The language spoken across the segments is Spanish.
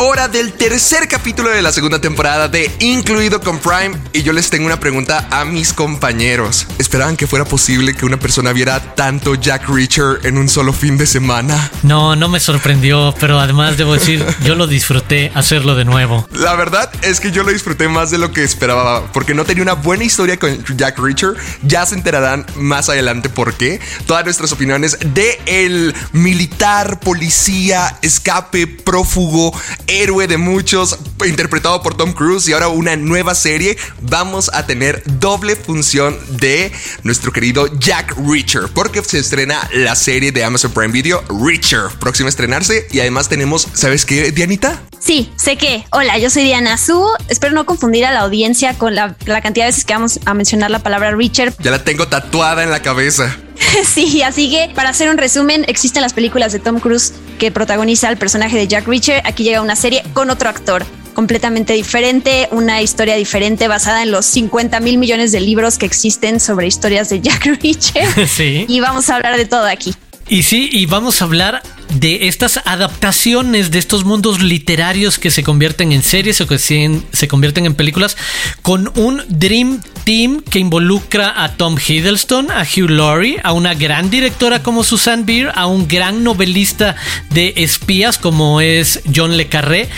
hora del tercer capítulo de la segunda temporada de Incluido con Prime y yo les tengo una pregunta a mis compañeros. ¿Esperaban que fuera posible que una persona viera tanto Jack Reacher en un solo fin de semana? No, no me sorprendió, pero además debo decir, yo lo disfruté hacerlo de nuevo. La verdad es que yo lo disfruté más de lo que esperaba porque no tenía una buena historia con Jack Reacher. Ya se enterarán más adelante por qué. Todas nuestras opiniones de el militar, policía, escape, prófugo, héroe de muchos, interpretado por Tom Cruise y ahora una nueva serie, vamos a tener doble función de nuestro querido Jack Reacher, porque se estrena la serie de Amazon Prime Video, Reacher, próxima a estrenarse y además tenemos, ¿sabes qué, Dianita? Sí, sé que. Hola, yo soy Diana Su. Espero no confundir a la audiencia con la, la cantidad de veces que vamos a mencionar la palabra Reacher. Ya la tengo tatuada en la cabeza. Sí, así que para hacer un resumen, existen las películas de Tom Cruise que protagoniza el personaje de Jack Reacher. Aquí llega una serie con otro actor completamente diferente, una historia diferente basada en los 50 mil millones de libros que existen sobre historias de Jack Reacher. Sí. Y vamos a hablar de todo aquí. Y sí, y vamos a hablar de estas adaptaciones de estos mundos literarios que se convierten en series o que se, convierten en películas con un Dream Team que involucra a Tom Hiddleston, a Hugh Laurie, a una gran directora como Susan Beer, a un gran novelista de espías como es John Le Carré,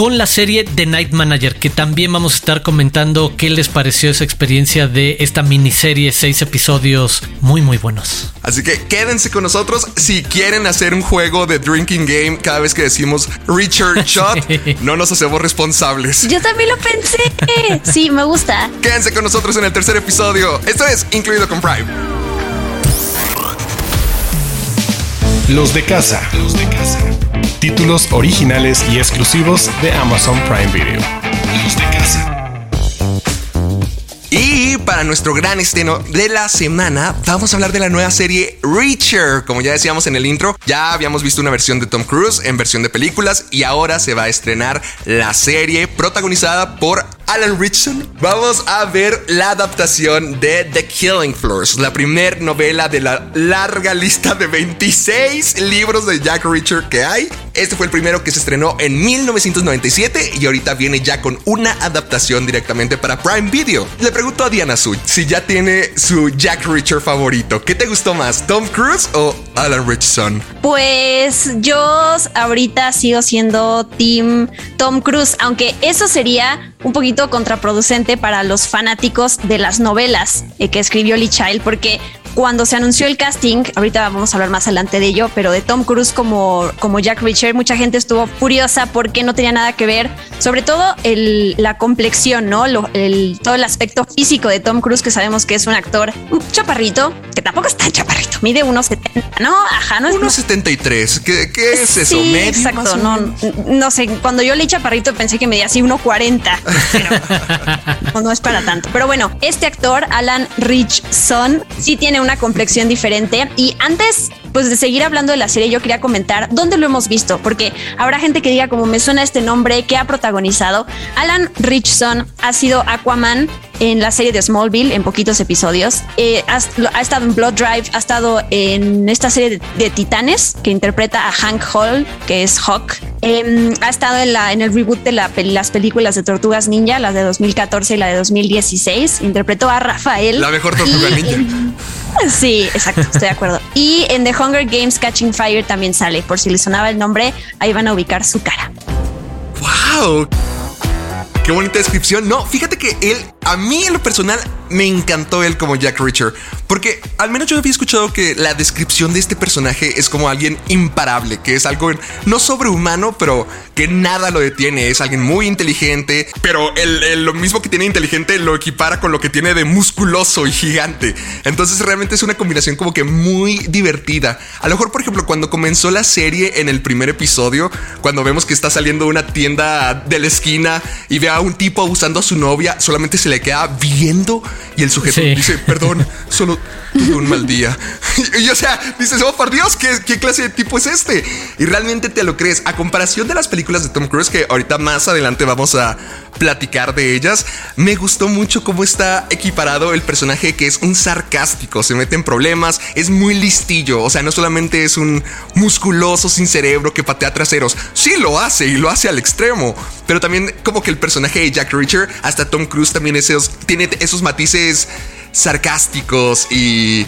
con la serie The Night Manager, que también vamos a estar comentando qué les pareció esa experiencia de esta miniserie, seis episodios muy muy buenos. Así que quédense con nosotros si quieren hacer un juego de drinking game cada vez que decimos Richard Shot, no nos hacemos responsables. Yo también lo pensé. Sí, me gusta. Quédense con nosotros en el tercer episodio. Esto es Incluido con Prime. Los de casa. Los de casa. Títulos originales y exclusivos de Amazon Prime Video. Y para nuestro gran estreno de la semana, vamos a hablar de la nueva serie Reacher. Como ya decíamos en el intro, ya habíamos visto una versión de Tom Cruise en versión de películas y ahora se va a estrenar la serie protagonizada por Alan Richardson. Vamos a ver la adaptación de The Killing Floors, la primer novela de la larga lista de 26 libros de Jack Reacher que hay. Este fue el primero que se estrenó en 1997 y ahorita viene ya con una adaptación directamente para Prime Video. Le pregunto a Diana Su si ya tiene su Jack Reacher favorito. ¿Qué te gustó más, Tom Cruise o Alan Richardson? Pues yo ahorita sigo siendo Team Tom Cruise, aunque eso sería un poquito contraproducente para los fanáticos de las novelas eh, que escribió Lee Child, porque cuando se anunció el casting, ahorita vamos a hablar más adelante de ello, pero de Tom Cruise como, como Jack Reacher, mucha gente estuvo furiosa porque no tenía nada que ver, sobre todo el, la complexión, ¿no? Lo- el, todo el aspecto físico de Tom Cruise, que sabemos que es un actor un chaparrito, que tampoco es tan chaparrito, mide unos 70, ¿no? Ajá, no es 1.73. ¿Qué, qué es eso? Sí, ¿Medio más exacto. no sé, cuando yo leí chaparrito pensé que medía así 1.40, pero no, no es para tanto. Pero bueno, este actor, Alan Richson, sí tiene una complexión diferente. Y antes, pues de seguir hablando de la serie, yo quería comentar dónde lo hemos visto, porque habrá gente que diga como me suena este nombre, que ha protagonizado. Alan Richson ha sido Aquaman en la serie de Smallville en poquitos episodios. Eh, ha, ha estado en Blood Drive, ha estado en esta serie de, de Titanes que interpreta a Hank Hall, que es Hawk. Eh, ha estado en, la, en el reboot de la las películas de Tortugas Ninja, las de 2014 y la de 2016. Interpretó a Rafael. La mejor tortuga ninja. Sí, exacto, estoy de acuerdo. Y en The Hunger Games Catching Fire también sale. Por si les sonaba el nombre, ahí van a ubicar su cara. ¡Wow! Qué bonita descripción. No, fíjate que él, a mí en lo personal, me encantó él como Jack Reacher. Porque al menos yo había escuchado que la descripción de este personaje es como alguien imparable, que es algo no sobrehumano, pero que nada lo detiene. Es alguien muy inteligente, pero el- lo mismo que tiene inteligente lo equipara con lo que tiene de musculoso y gigante. Entonces realmente es una combinación como que muy divertida. A lo mejor, por ejemplo, cuando comenzó la serie en el primer episodio, cuando vemos que está saliendo una tienda de la esquina y ve a un tipo abusando a su novia, solamente se le queda viendo y el sujeto dice, perdón, solo tuve un mal día. Y, o sea, dices, oh por Dios, ¿qué, ¿qué, clase de tipo es este? Y realmente te lo crees. A comparación de las películas de Tom Cruise, que ahorita más adelante vamos a platicar de ellas, me gustó mucho cómo está equiparado el personaje que es un sarcástico, se mete en problemas, es muy listillo, o sea, no solamente es un musculoso sin cerebro que patea traseros, sí lo hace y lo hace al extremo, pero también como que el personaje de Jack Reacher, hasta Tom Cruise también esos, tiene esos matices sarcásticos y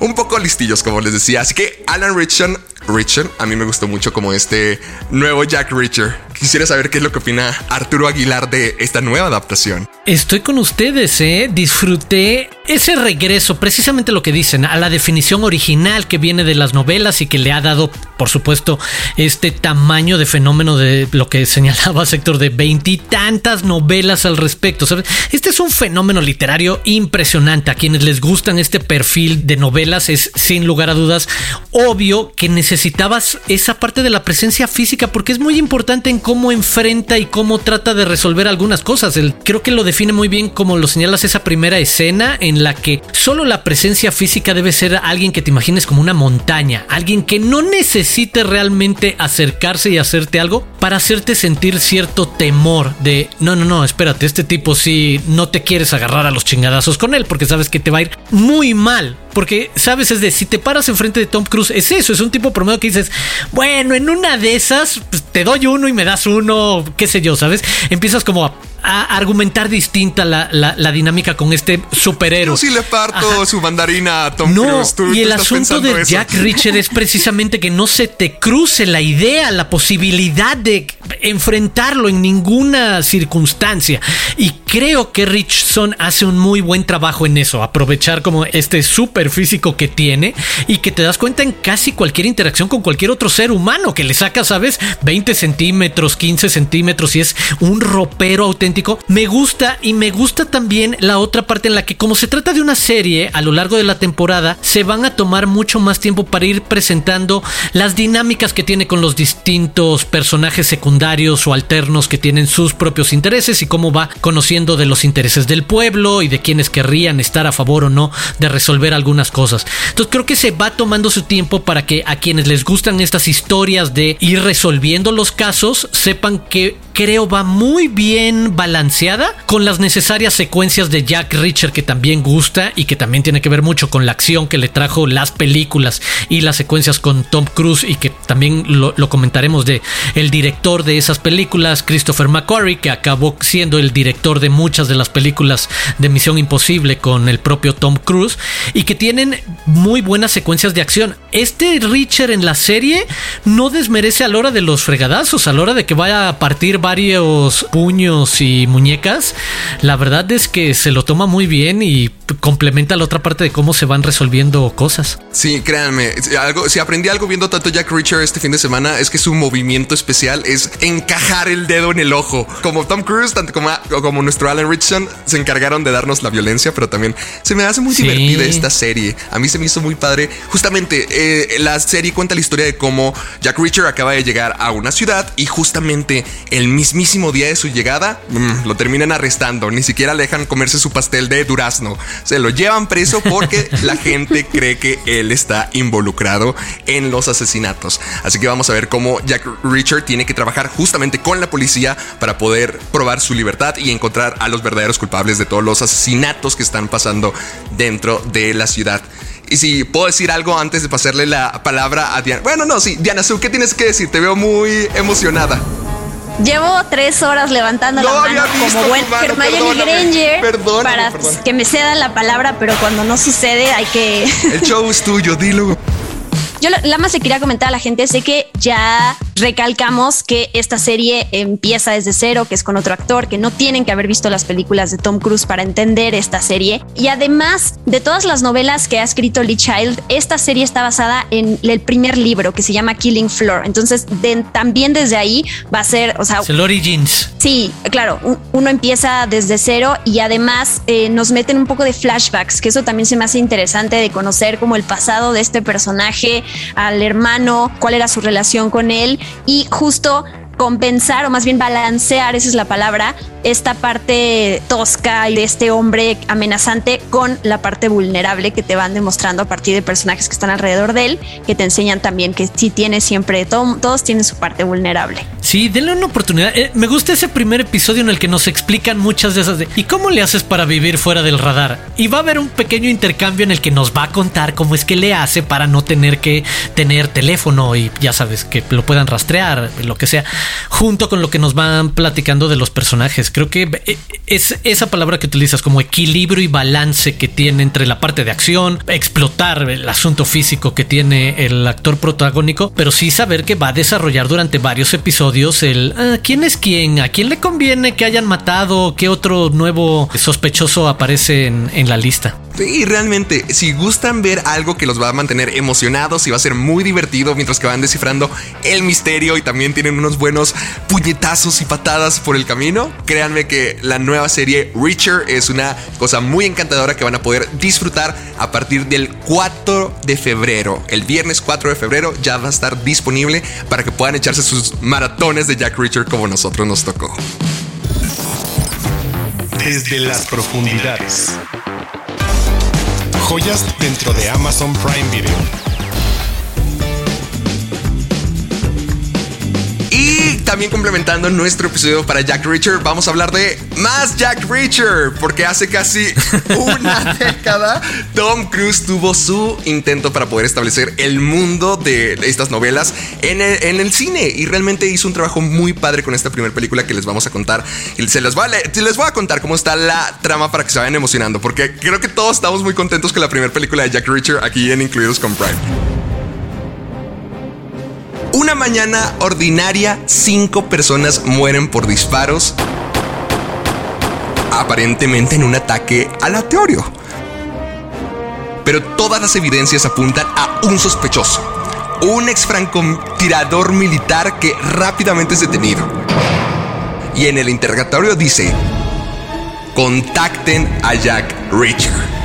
un poco listillos, como les decía. Así que Alan Richardson, Richard, a mí me gustó mucho como este nuevo Jack Reacher. Quisiera saber qué es lo que opina Arturo Aguilar de esta nueva adaptación. Estoy con ustedes, ¿eh? Disfruté ese regreso, precisamente lo que dicen, a la definición original que viene de las novelas y que le ha dado, por supuesto, este tamaño de fenómeno de lo que señalaba sector de veintitantas novelas al respecto. Este es un fenómeno literario impresionante. A quienes les gustan este perfil de novelas es sin lugar a dudas obvio que necesitabas esa parte de la presencia física porque es muy importante en cómo enfrenta y cómo trata de resolver algunas cosas. Creo que lo define muy bien como lo señalas esa primera escena en la que solo la presencia física debe ser alguien que te imagines como una montaña, alguien que no necesite realmente acercarse y hacerte algo para hacerte sentir cierto temor de no, no, no, espérate, este tipo sí no te quieres agarrar a los chingadazos con él porque sabes que te va a ir muy mal. Porque, ¿sabes? Es de, si te paras enfrente de Tom Cruise, es eso, es un tipo promedio que dices, bueno, en una de esas, pues, te doy uno y me das uno, qué sé yo, ¿sabes? Empiezas como a a argumentar distinta la, la, dinámica con este superhéroe. Yo sí le parto su mandarina a Tom no, y el asunto de Jack Richard es precisamente que no se te cruce la idea, la posibilidad de enfrentarlo en ninguna circunstancia. Y creo que Richson hace un muy buen trabajo en eso, aprovechar como este super físico que tiene y que te das cuenta en casi cualquier interacción con cualquier otro ser humano que le saca, ¿sabes? 20 centímetros, 15 centímetros y es un ropero auténtico me gusta y me gusta también la otra parte en la que como se trata de una serie a lo largo de la temporada, se van a tomar mucho más tiempo para ir presentando las dinámicas que tiene con los distintos personajes secundarios o alternos que tienen sus propios intereses y cómo va conociendo de los intereses del pueblo y de quienes querrían estar a favor o no de resolver algunas cosas. Entonces creo que se va tomando su tiempo para que a quienes les gustan estas historias de ir resolviendo los casos sepan que creo va muy bien balanceada con las necesarias secuencias de Jack Richard que también gusta y que también tiene que ver mucho con la acción que le trajo las películas y las secuencias con Tom Cruise y que también lo, comentaremos de el director de esas películas, Christopher McQuarrie, que acabó siendo el director de muchas de las películas de Misión Imposible con el propio Tom Cruise y que tienen muy buenas secuencias de acción. Este Richard en la serie no desmerece a la hora de los fregadazos, a la hora de que vaya a partir varios puños y muñecas, la verdad es que se lo toma muy bien y complementa la otra parte de cómo se van resolviendo cosas. Sí, créanme, algo, si aprendí algo viendo tanto Jack Reacher este fin de semana es que su movimiento especial es encajar el dedo en el ojo. Como Tom Cruise, tanto como, como nuestro Alan Richardson se encargaron de darnos la violencia, pero también se me hace muy divertida esta serie. A mí se me hizo muy padre. Justamente, eh, la serie cuenta la historia de cómo Jack Reacher acaba de llegar a una ciudad y justamente el mismísimo día de su llegada mm, lo terminan arrestando. Ni siquiera le dejan comerse su pastel de durazno. Se lo llevan preso porque la gente cree que él está involucrado en los asesinatos. Así que vamos a ver cómo Jack Richard tiene que trabajar justamente con la policía para poder probar su libertad y encontrar a los verdaderos culpables de todos los asesinatos que están pasando dentro de la ciudad. Y si puedo decir algo antes de pasarle la palabra a Diana. Bueno, no, sí, Diana Su, ¿qué tienes que decir? Te veo muy emocionada. Llevo tres horas levantando la mano como buen Hermione Granger para que me cedan la palabra, pero cuando no sucede hay que... El show es tuyo, dilo. Yo la más le quería comentar a la gente, sé que ya recalcamos que esta serie empieza desde cero, que es con otro actor, que no tienen que haber visto las películas de Tom Cruise para entender esta serie. Y además de todas las novelas que ha escrito Lee Child, esta serie está basada en el primer libro que se llama Killing Floor. Entonces, también desde ahí va a ser, o sea... el Origins. Sí, claro, uno empieza desde cero y además eh, nos meten un poco de flashbacks, que eso también se me hace interesante de conocer como el pasado de este personaje, al hermano, cuál era su relación con él y justo compensar o más bien balancear, esa es la palabra, esta parte tosca y de este hombre amenazante con la parte vulnerable que te van demostrando a partir de personajes que están alrededor de él, que te enseñan también que sí tiene siempre, todos tienen su parte vulnerable. Sí, denle una oportunidad. Eh, me gusta ese primer episodio en el que nos explican muchas de esas de ¿y cómo le haces para vivir fuera del radar? Y va a haber un pequeño intercambio en el que nos va a contar cómo es que le hace para no tener que tener teléfono y ya sabes, que lo puedan rastrear, lo que sea, junto con lo que nos van platicando de los personajes. Creo que eh, es esa palabra que utilizas como equilibrio y balance que tiene entre la parte de acción, explotar el asunto físico que tiene el actor protagónico, pero sí saber que va a desarrollar durante varios episodios el ah, quién es quién, a quién le conviene que hayan matado, qué otro nuevo sospechoso aparece en, en la lista. Y realmente, si gustan ver algo que los va a mantener emocionados y va a ser muy divertido mientras que van descifrando el misterio y también tienen unos buenos puñetazos y patadas por el camino, créanme que la nueva serie Reacher es una cosa muy encantadora que van a poder disfrutar a partir del 4 de febrero. El viernes 4 de febrero ya va a estar disponible para que puedan echarse sus maratones de Jack Reacher como nosotros nos tocó. Desde las profundidades joyas dentro de Amazon Prime Video. También complementando nuestro episodio para Jack Reacher, vamos a hablar de más Jack Reacher, porque hace casi una década Tom Cruise tuvo su intento para poder establecer el mundo de estas novelas en el, cine y realmente hizo un trabajo muy padre con esta primera película que les vamos a contar. Y se les, voy a les voy a contar cómo está la trama para que se vayan emocionando, porque creo que todos estamos muy contentos con la primera película de Jack Reacher aquí en Incluidos con Prime. Una mañana ordinaria, cinco personas mueren por disparos, aparentemente en un ataque aleatorio. Pero todas las evidencias apuntan a un sospechoso, un ex francotirador militar que rápidamente es detenido. Y en el interrogatorio dice, contacten a Jack Reacher.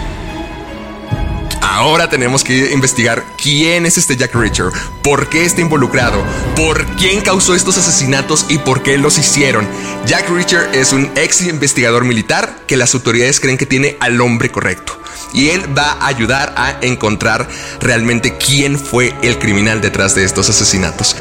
Ahora tenemos que investigar quién es este Jack Reacher, por qué está involucrado, por quién causó estos asesinatos y por qué los hicieron. Jack Reacher es un ex investigador militar que las autoridades creen que tiene al hombre correcto. Y él va a ayudar a encontrar realmente quién fue el criminal detrás de estos asesinatos.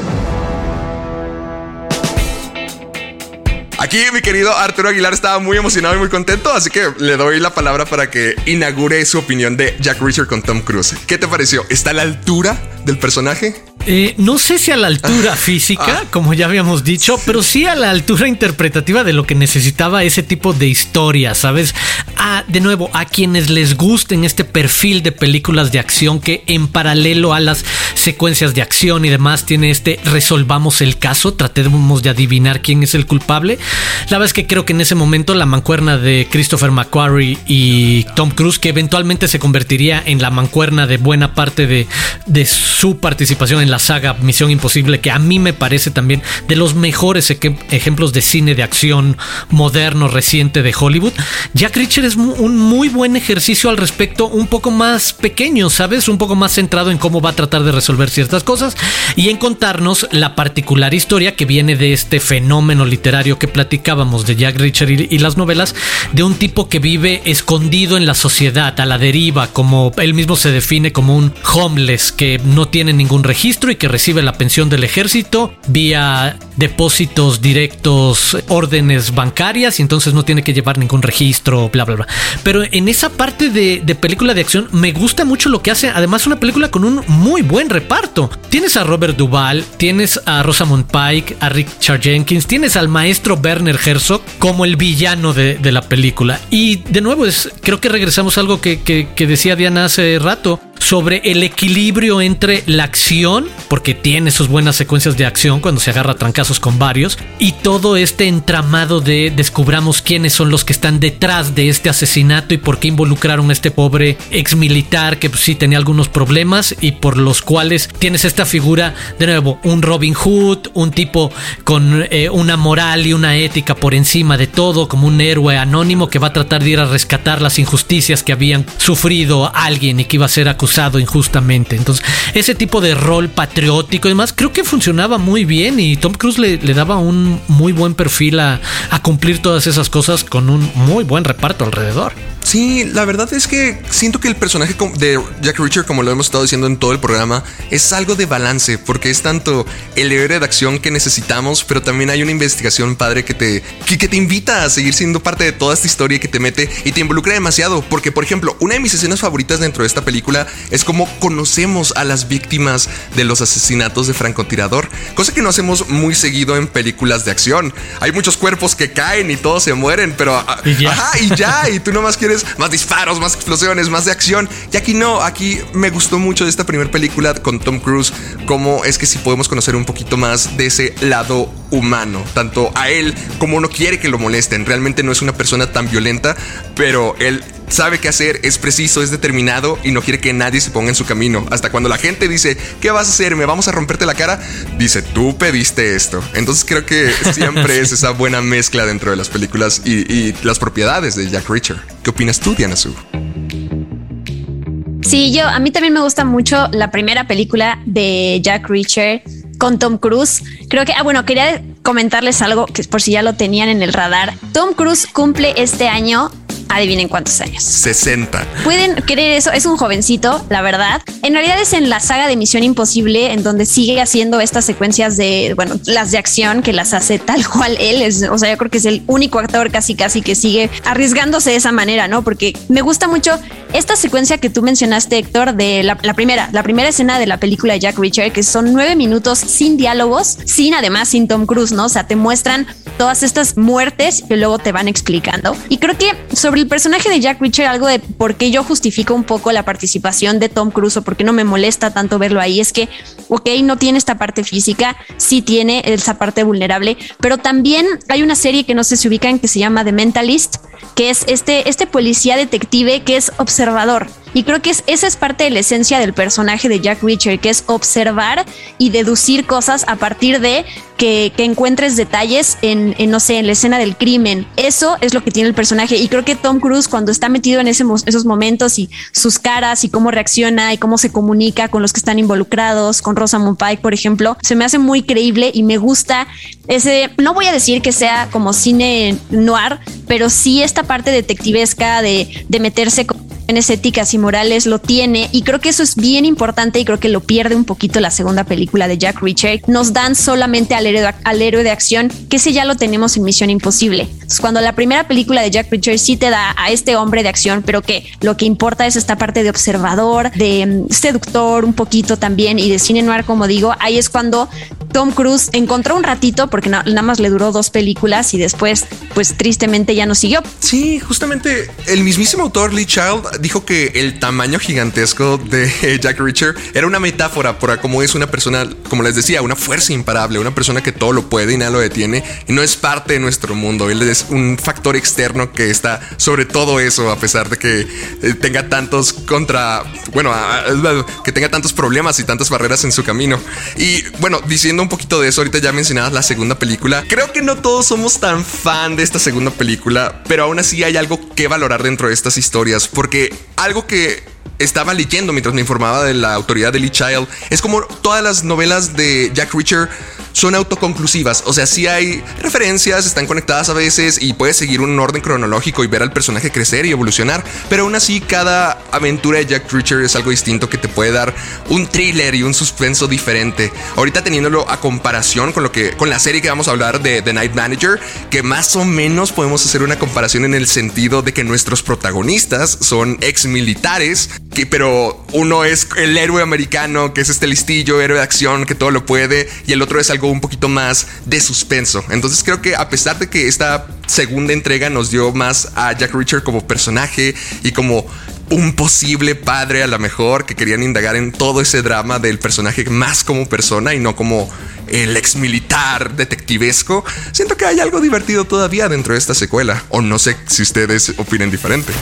Aquí mi querido Arturo Aguilar estaba muy emocionado y muy contento, así que le doy la palabra para que inaugure su opinión de Jack Reacher con Tom Cruise. ¿Qué te pareció? ¿Está a la altura del personaje? Eh, no sé si a la altura física, ah. como ya habíamos dicho, pero sí a la altura interpretativa de lo que necesitaba ese tipo de historia, ¿sabes? Ah, de nuevo, a quienes les gusten este perfil de películas de acción que en paralelo a las secuencias de acción y demás tiene este resolvamos el caso, tratemos de adivinar quién es el culpable. La verdad es que creo que en ese momento la mancuerna de Christopher McQuarrie y Tom Cruise, que eventualmente se convertiría en la mancuerna de buena parte de, de su participación en la saga Misión Imposible, que a mí me parece también de los mejores ejemplos de cine de acción moderno, reciente de Hollywood. Jack Reacher es un muy buen ejercicio al respecto, un poco más pequeño, ¿sabes? Un poco más centrado en cómo va a tratar de resolver ciertas cosas y en contarnos la particular historia que viene de este fenómeno literario que platicábamos de Jack Reacher y, y las novelas, de un tipo que vive escondido en la sociedad, a la deriva, como él mismo se define como un homeless que no tiene ningún registro y que recibe la pensión del ejército vía depósitos directos, órdenes bancarias y entonces no tiene que llevar ningún registro, bla, bla, bla. Pero en esa parte de, de película de acción me gusta mucho lo que hace, además una película con un muy buen reparto. Tienes a Robert Duvall, tienes a Rosamund Pike, a Richard Jenkins, tienes al maestro Werner Herzog como el villano de, de la película. Y de nuevo, es, creo que regresamos a algo que, que, que decía Diana hace rato sobre el equilibrio entre la acción, porque tiene sus buenas secuencias de acción cuando se agarra trancazos con varios, y todo este entramado de descubramos quiénes son los que están detrás de este asesinato y por qué involucraron a este pobre ex militar que pues, sí tenía algunos problemas y por los cuales tienes esta figura, de nuevo, un Robin Hood, un tipo con eh, una moral y una ética por encima de todo, como un héroe anónimo que va a tratar de ir a rescatar las injusticias que habían sufrido alguien y que iba a ser acusado injustamente. Entonces, ese tipo de rol patriótico y demás, creo que funcionaba muy bien y Tom Cruise le, daba un muy buen perfil a, cumplir todas esas cosas con un muy buen reparto alrededor. Sí, la verdad es que siento que el personaje de Jack Reacher, como lo hemos estado diciendo en todo el programa, es algo de balance, porque es tanto el héroe de acción que necesitamos, pero también hay una investigación padre que te, que, te invita a seguir siendo parte de toda esta historia que te mete y te involucra demasiado. Porque, por ejemplo, una de mis escenas favoritas dentro de esta película es cómo conocemos a las víctimas de los asesinatos de francotirador, cosa que no hacemos muy seguido en películas de acción. Hay muchos cuerpos que caen y todos se mueren, pero y ajá, y ya, y tú nomás quieres más disparos, más explosiones, más de acción. Y aquí no, aquí me gustó mucho de esta primera película con Tom Cruise, como es que si podemos conocer un poquito más de ese lado humano, tanto a él como uno quiere que lo molesten. Realmente no es una persona tan violenta, pero él sabe qué hacer, es preciso, es determinado y no quiere que nadie se ponga en su camino. Hasta cuando la gente dice, ¿qué vas a hacer? ¿Me vamos a romperte la cara? Dice, tú pediste esto. Entonces creo que siempre es esa buena mezcla dentro de las películas y, las propiedades de Jack Reacher. ¿Qué opinas tú, Diana Sue? Sí, yo, a mí también me gusta mucho la primera película de Jack Reacher con Tom Cruise. Creo que, ah, bueno, quería comentarles algo que por si ya lo tenían en el radar. Tom Cruise cumple este año adivinen cuántos años. 60. Pueden creer eso, es un jovencito, la verdad. En realidad es en la saga de Misión Imposible, en donde sigue haciendo estas secuencias de, bueno, las de acción que las hace tal cual él es. O sea, yo creo que es el único actor casi, casi que sigue arriesgándose de esa manera, ¿no? Porque me gusta mucho esta secuencia que tú mencionaste, Héctor, de la, primera, la primera escena de la película de Jack Reacher, que son nueve minutos sin diálogos, sin además sin Tom Cruise, ¿no? O sea, te muestran todas estas muertes que luego te van explicando. Y creo que sobre el personaje de Jack Reacher, algo de por qué yo justifico un poco la participación de Tom Cruise o por qué no me molesta tanto verlo ahí, es que, ok, no tiene esta parte física, sí tiene esa parte vulnerable, pero también hay una serie que no sé si ubican que se llama The Mentalist, que es este, este policía detective que es observador. Y creo que es, esa es parte de la esencia del personaje de Jack Reacher, que es observar y deducir cosas a partir de que, encuentres detalles en, no sé, en la escena del crimen. Eso es lo que tiene el personaje. Y creo que Tom Cruise, cuando está metido en ese, esos momentos y sus caras y cómo reacciona y cómo se comunica con los que están involucrados, con Rosamund Pike, por ejemplo, se me hace muy creíble y me gusta ese, no voy a decir que sea como cine noir, pero sí esta parte detectivesca de, de meterse con éticas y morales lo tiene y creo que eso es bien importante y creo que lo pierde un poquito la segunda película de Jack Reacher. Nos dan solamente al héroe, al héroe de acción, que ese ya lo tenemos en Misión Imposible. Cuando la primera película de Jack Reacher sí te da a este hombre de acción, pero que lo que importa es esta parte de observador, de mm, seductor un poquito también y de cine noir, como digo, ahí es cuando Tom Cruise encontró un ratito porque nada más le duró dos películas y después, pues tristemente ya no siguió. Sí, justamente el mismísimo autor Lee Child dijo que el tamaño gigantesco de Jack Reacher era una metáfora para cómo es una persona, como les decía, una fuerza imparable, una persona que todo lo puede y nada lo detiene y no es parte de nuestro mundo. Él es un factor externo que está sobre todo eso, a pesar de que eh, tenga tantos contra, bueno, que tenga tantos problemas y tantas barreras en su camino. Y bueno, diciendo un poquito de eso, ahorita ya mencionabas la segunda película. Creo que no todos somos tan fan de esta segunda película, pero aún así hay algo que valorar dentro de estas historias, porque algo que estaba leyendo mientras me informaba de la autoridad de Lee Child es como todas las novelas de Jack Reacher son autoconclusivas. O sea, sí hay referencias, están conectadas a veces y puedes seguir un orden cronológico y ver al personaje crecer y evolucionar. Pero aún así, cada aventura de Jack Reacher es algo distinto que te puede dar un thriller y un suspenso diferente. Ahorita teniéndolo a comparación con lo que con la serie que vamos a hablar de The Night Manager, que más o menos podemos hacer una comparación en el sentido de que nuestros protagonistas son ex militares, que, pero uno es el héroe americano, que es este listillo, héroe de acción, que todo lo puede, y el otro es algo un poquito más de suspenso. Entonces creo que a pesar de que esta segunda entrega nos dio más a Jack Reacher como personaje y como un posible padre a lo mejor que querían indagar en todo ese drama del personaje más como persona y no como el ex militar detectivesco, siento que hay algo divertido todavía dentro de esta secuela. O no sé si ustedes opinen diferente.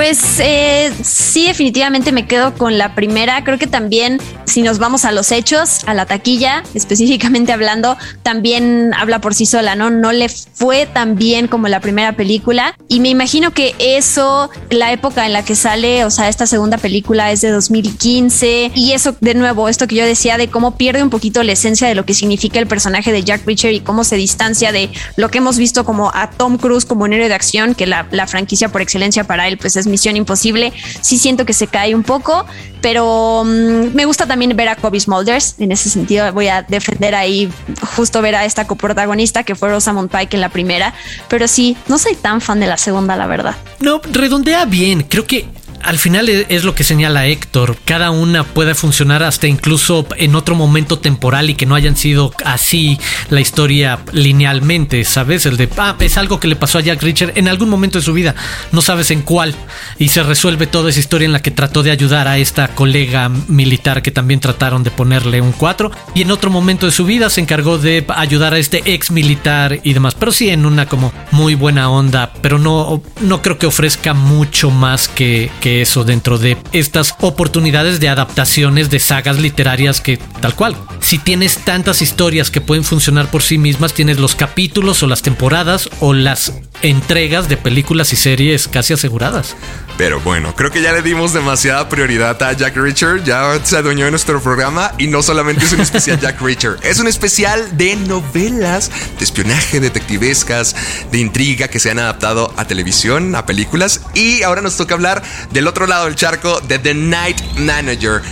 Pues eh, sí, definitivamente me quedo con la primera. Creo que también, si nos vamos a los hechos, a la taquilla, específicamente hablando, también habla por sí sola, ¿no? No le fue tan bien como la primera película. Y me imagino que eso, la época en la que sale, o sea, esta segunda película es de 2015. Y eso, de nuevo, esto que yo decía de cómo pierde un poquito la esencia de lo que significa el personaje de Jack Reacher y cómo se distancia de lo que hemos visto como a Tom Cruise como un héroe de acción, que la, la franquicia por excelencia para él, pues es Misión Imposible. Sí siento que se cae un poco, pero mm, me gusta también ver a Kobe Smulders. En ese sentido, voy a defender ahí justo ver a esta coprotagonista que fue Rosamund Pike en la primera. Pero sí, no soy tan fan de la segunda, la verdad. No, redondea bien. Creo que al final e, es lo que señala Héctor. Cada una puede funcionar hasta incluso en otro momento temporal y que no hayan sido así la historia linealmente, ¿sabes? El de, ah, es algo que le pasó a Jack Richard en algún momento de su vida, no sabes en cuál, y se resuelve toda esa historia en la que trató de ayudar a esta colega militar que también trataron de ponerle un 4, y en otro momento de su vida se encargó de ayudar a este ex militar y demás, pero sí en una como muy buena onda, pero no, no creo que ofrezca mucho más que, que eso dentro de estas oportunidades de adaptaciones de sagas literarias que tal cual. Si tienes tantas historias que pueden funcionar por sí mismas, tienes los capítulos o las temporadas o las entregas de películas y series casi aseguradas. Pero bueno, creo que ya le dimos demasiada prioridad a Jack Reacher, ya se adueñó de nuestro programa y no solamente es un especial Jack Reacher, es un especial de novelas, de espionaje, detectivescas, de intriga que se han adaptado a televisión, a películas y ahora nos toca hablar del otro lado del charco de The Night Manager.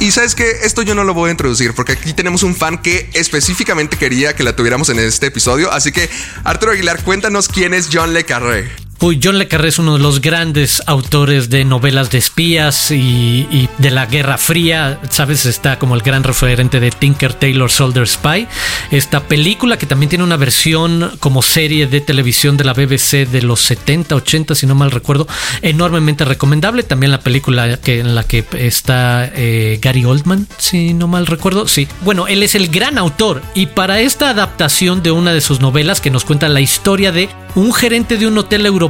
Y sabes que esto yo no lo voy a introducir porque aquí tenemos un fan que específicamente quería que la tuviéramos en este episodio. Así que, Arturo Aguilar, cuéntanos quién es John Le Carré. Uy, John Le Carré es uno de los grandes autores de novelas de espías y, de la Guerra Fría. Sabes, está como el gran referente de Tinker Taylor Soldier Spy. Esta película que también tiene una versión como serie de televisión de la BBC de los 70, 80, si no mal recuerdo, enormemente recomendable. También la película que, en la que está eh, Gary Oldman, si no mal recuerdo. Sí. Bueno, él es el gran autor y para esta adaptación de una de sus novelas que nos cuenta la historia de un gerente de un hotel europeo,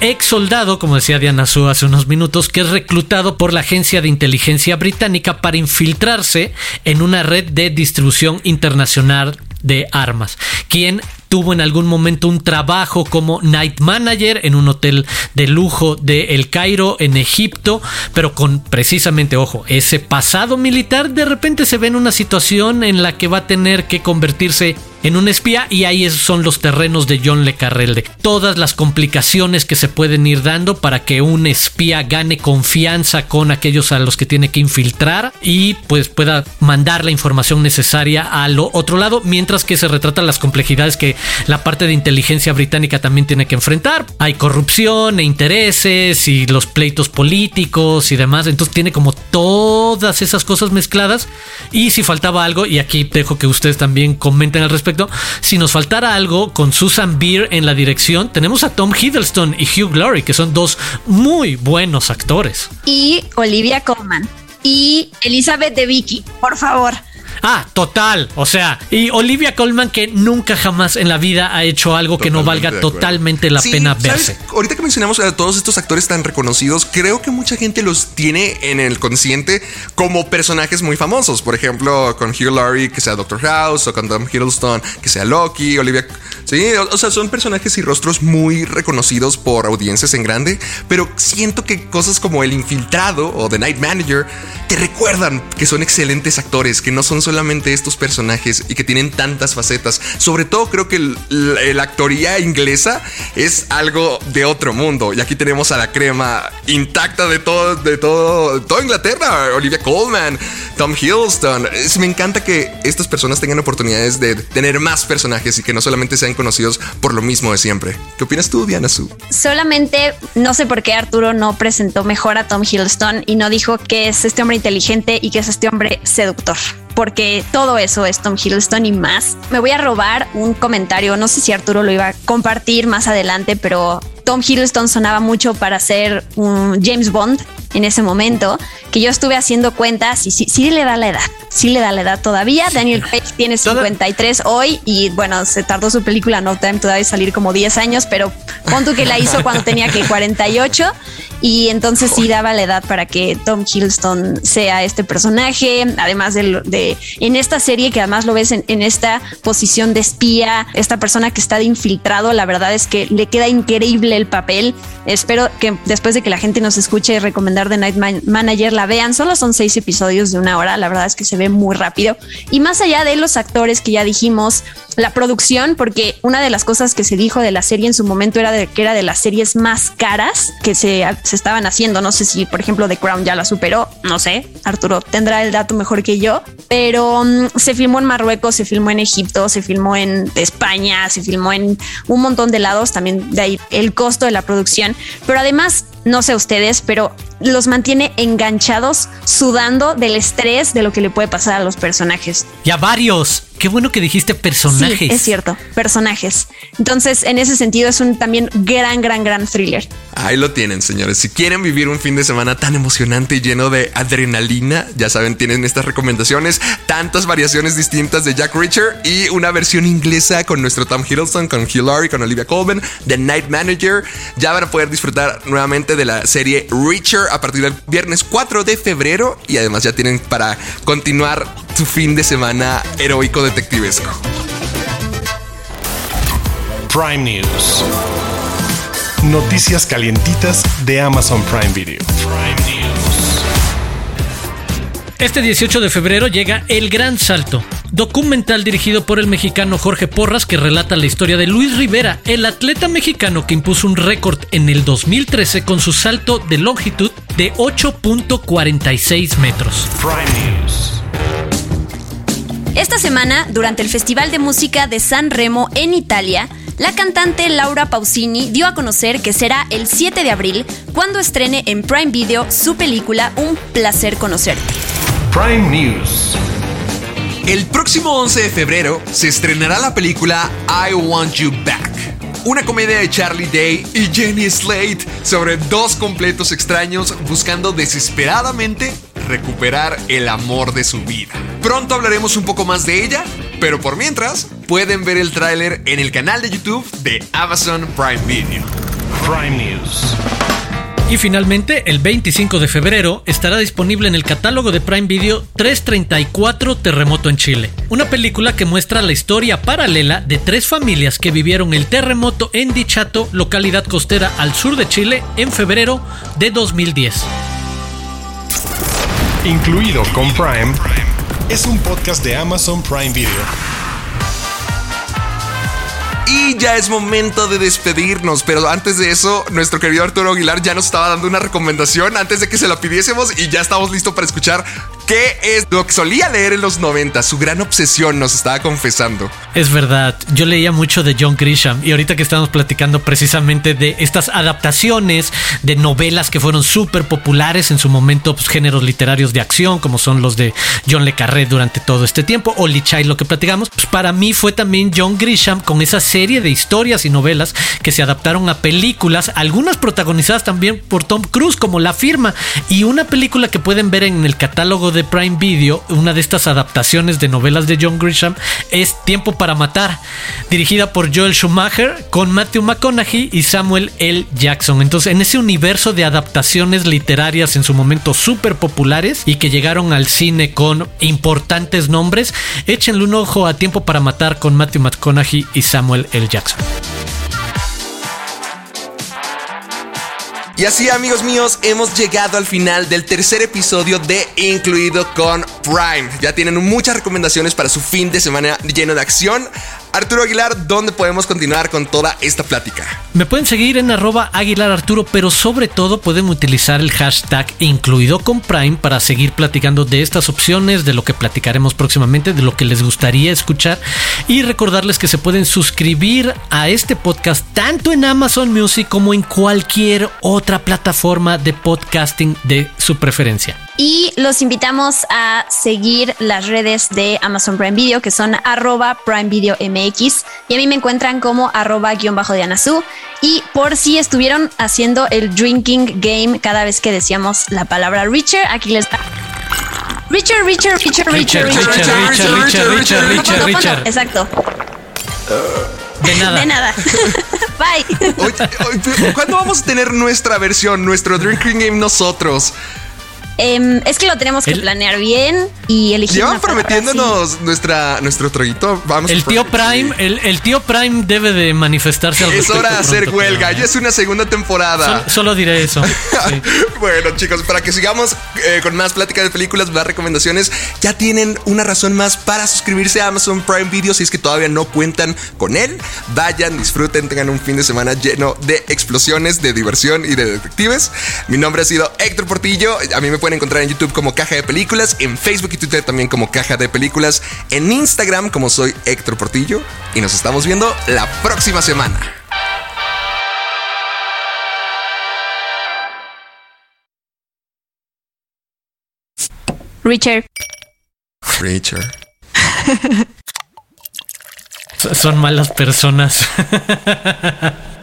ex soldado, como decía Diana Su hace unos minutos, que es reclutado por la agencia de inteligencia británica para infiltrarse en una red de distribución internacional de armas, quien tuvo en algún momento un trabajo como night manager en un hotel de lujo de El Cairo en Egipto, pero con precisamente, ojo, ese pasado militar de repente se ve en una situación en la que va a tener que convertirse en un espía y ahí son los terrenos de John Le Carrel de todas las complicaciones que se pueden ir dando para que un espía gane confianza con aquellos a los que tiene que infiltrar y pues pueda mandar la información necesaria al otro lado mientras que se retratan las complejidades que la parte de inteligencia británica también tiene que enfrentar. Hay corrupción e intereses y los pleitos políticos y demás. Entonces tiene como todas esas cosas mezcladas. Y si faltaba algo y aquí dejo que ustedes también comenten al respecto si nos faltara algo con Susan Beer en la dirección, tenemos a Tom Hiddleston y Hugh Glory, que son dos muy buenos actores. Y Olivia Colman. Y Elizabeth de Vicky, por favor. Ah, total. O sea, y Olivia Colman que nunca jamás en la vida ha hecho algo que no valga totalmente la pena verse. Ahorita que mencionamos a todos estos actores tan reconocidos, creo que mucha gente los tiene en el consciente como personajes muy famosos. Por ejemplo, con Hugh Laurie, que sea Doctor House, o con Tom Hiddleston, que sea Loki, Olivia. Sí, o, sea, son personajes y rostros muy reconocidos por audiencias en grande, pero siento que cosas como El Infiltrado o The Night Manager te recuerdan que son excelentes actores, que no son solamente estos personajes y que tienen tantas facetas. Sobre todo creo que la actoría inglesa es algo de otro mundo. Y aquí tenemos a la crema intacta de todo, de todo, toda Inglaterra. Olivia Colman, Tom Hiddleston. me encanta que estas personas tengan oportunidades de tener más personajes y que no solamente sean conocidos por lo mismo de siempre. ¿Qué opinas tú, Diana Su? Solamente no sé por qué Arturo no presentó mejor a Tom Hiddleston y no dijo que es este hombre inteligente y que es este hombre seductor porque todo eso es Tom Hiddleston y más. Me voy a robar un comentario, no sé si Arturo lo iba a compartir más adelante, pero Tom Hiddleston sonaba mucho para ser un James Bond en ese momento, que yo estuve haciendo cuentas y sí, sí le da la edad, sí le da la edad todavía. Daniel Craig tiene 53 hoy y bueno, se tardó su película No Time todavía salir como 10 años, pero pon que la hizo cuando tenía que 48 y entonces sí daba la edad para que Tom Hiddleston sea este personaje, además de, de en esta serie que además lo ves en, en, esta posición de espía, esta persona que está de infiltrado, la verdad es que le queda increíble el papel. Espero que después de que la gente nos escuche recomendar The Night Manager la vean, solo son seis episodios de una hora, la verdad es que se ve muy rápido y más allá de los actores que ya dijimos, la producción, porque una de las cosas que se dijo de la serie en su momento era de que era de las series más caras que se, se estaban haciendo. No sé si, por ejemplo, The Crown ya la superó, no sé. Arturo tendrá el dato mejor que yo, pero um, se filmó en Marruecos, se filmó en Egipto, se filmó en España, se filmó en un montón de lados, también de ahí el costo de la producción. Pero además, no sé ustedes, pero los mantiene enganchados, sudando del estrés de lo que le puede pasar a los personajes. Y a varios. Qué bueno que dijiste personajes. Sí, es cierto, personajes. Entonces, en ese sentido, es un también gran, gran, gran thriller. Ahí lo tienen, señores. Si quieren vivir un fin de semana tan emocionante y lleno de adrenalina, ya saben, tienen estas recomendaciones, tantas variaciones distintas de Jack Reacher y una versión inglesa con nuestro Tom Hiddleston, con Hilary, con Olivia Colman, The Night Manager. Ya van a poder disfrutar nuevamente de la serie Reacher a partir del viernes 4 de febrero y además ya tienen para continuar su fin de semana heroico detectivesco. Prime News. Noticias calientitas de Amazon Prime Video. Este 18 de febrero llega El Gran Salto, documental dirigido por el mexicano Jorge Porras que relata la historia de Luis Rivera, el atleta mexicano que impuso un récord en el 2013 con su salto de longitud de 8.46 metros. Prime News. Esta semana, durante el Festival de Música de San Remo en Italia, la cantante Laura Pausini dio a conocer que será el 7 de abril cuando estrene en Prime Video su película Un placer conocerte. Prime News. El próximo 11 de febrero se estrenará la película I Want You Back. Una comedia de Charlie Day y Jenny Slate sobre dos completos extraños buscando desesperadamente recuperar el amor de su vida. Pronto hablaremos un poco más de ella, pero por mientras pueden ver el tráiler en el canal de YouTube de Amazon Prime Video. Prime News. Y finalmente, el 25 de febrero estará disponible en el catálogo de Prime Video 334 Terremoto en Chile, una película que muestra la historia paralela de tres familias que vivieron el terremoto en Dichato, localidad costera al sur de Chile, en febrero de 2010. Incluido con Prime, es un podcast de Amazon Prime Video. Y ya es momento de despedirnos, pero antes de eso, nuestro querido Arturo Aguilar ya nos estaba dando una recomendación antes de que se la pidiésemos y ya estamos listos para escuchar qué es lo que solía leer en los 90, su gran obsesión nos estaba confesando. Es verdad, yo leía mucho de John Grisham y ahorita que estamos platicando precisamente de estas adaptaciones de novelas que fueron súper populares en su momento, pues, géneros literarios de acción, como son los de John Le Carré durante todo este tiempo, o Lee Child, lo que platicamos, pues para mí fue también John Grisham con esa serie de historias y novelas que se adaptaron a películas, algunas protagonizadas también por Tom Cruise, como La Firma, y una película que pueden ver en el catálogo de Prime Video, una de estas adaptaciones de novelas de John Grisham, es Tiempo para Matar, dirigida por Joel Schumacher con Matthew McConaughey y Samuel L. Jackson. Entonces, en ese universo de adaptaciones literarias en su momento súper populares y que llegaron al cine con importantes nombres, échenle un ojo a Tiempo para Matar con Matthew McConaughey y Samuel L. Jackson. Y así amigos míos, hemos llegado al final del tercer episodio de Incluido con Prime. Ya tienen muchas recomendaciones para su fin de semana lleno de acción. Arturo Aguilar, ¿dónde podemos continuar con toda esta plática? Me pueden seguir en arroba Aguilar Arturo, pero sobre todo pueden utilizar el hashtag incluido con Prime para seguir platicando de estas opciones, de lo que platicaremos próximamente, de lo que les gustaría escuchar y recordarles que se pueden suscribir a este podcast tanto en Amazon Music como en cualquier otra plataforma de podcasting de su preferencia. Y los invitamos a seguir las redes de Amazon Prime Video, que son arroba Prime Video MX MX y a mí me encuentran como arroba guion bajo de Anazú. Y por si estuvieron haciendo el drinking game cada vez que decíamos la palabra Richer, aquí les da. Richard, Richard, Richard, Richard, Richard, Richard, Richard, Richard, Richard. Exacto. De nada. De nada. Bye. Oye, oye, ¿Cuándo vamos a tener nuestra versión, nuestro drinking game nosotros? Em, es que lo tenemos que El- planear bien y elegir. Llevan prometiéndonos nuestra, nuestro traguito. Vamos El a- tío Prime, el, el tío Prime debe de manifestarse al Es hora de hacer pronto, huelga. Ya es una segunda temporada. Sol- solo diré eso. Sí. bueno, chicos, para que sigamos eh, con más plática de películas, más recomendaciones, ya tienen una razón más para suscribirse a Amazon Prime Video si es que todavía no cuentan con él. Vayan, disfruten, tengan un fin de semana lleno de explosiones, de diversión y de detectives. Mi nombre ha sido Héctor Portillo. A mí me pueden encontrar en YouTube como Caja de Películas, en Facebook y Twitter también como Caja de Películas, en Instagram como soy Héctor Portillo. Y nos estamos viendo la próxima semana. Richard. Richard. Son malas personas.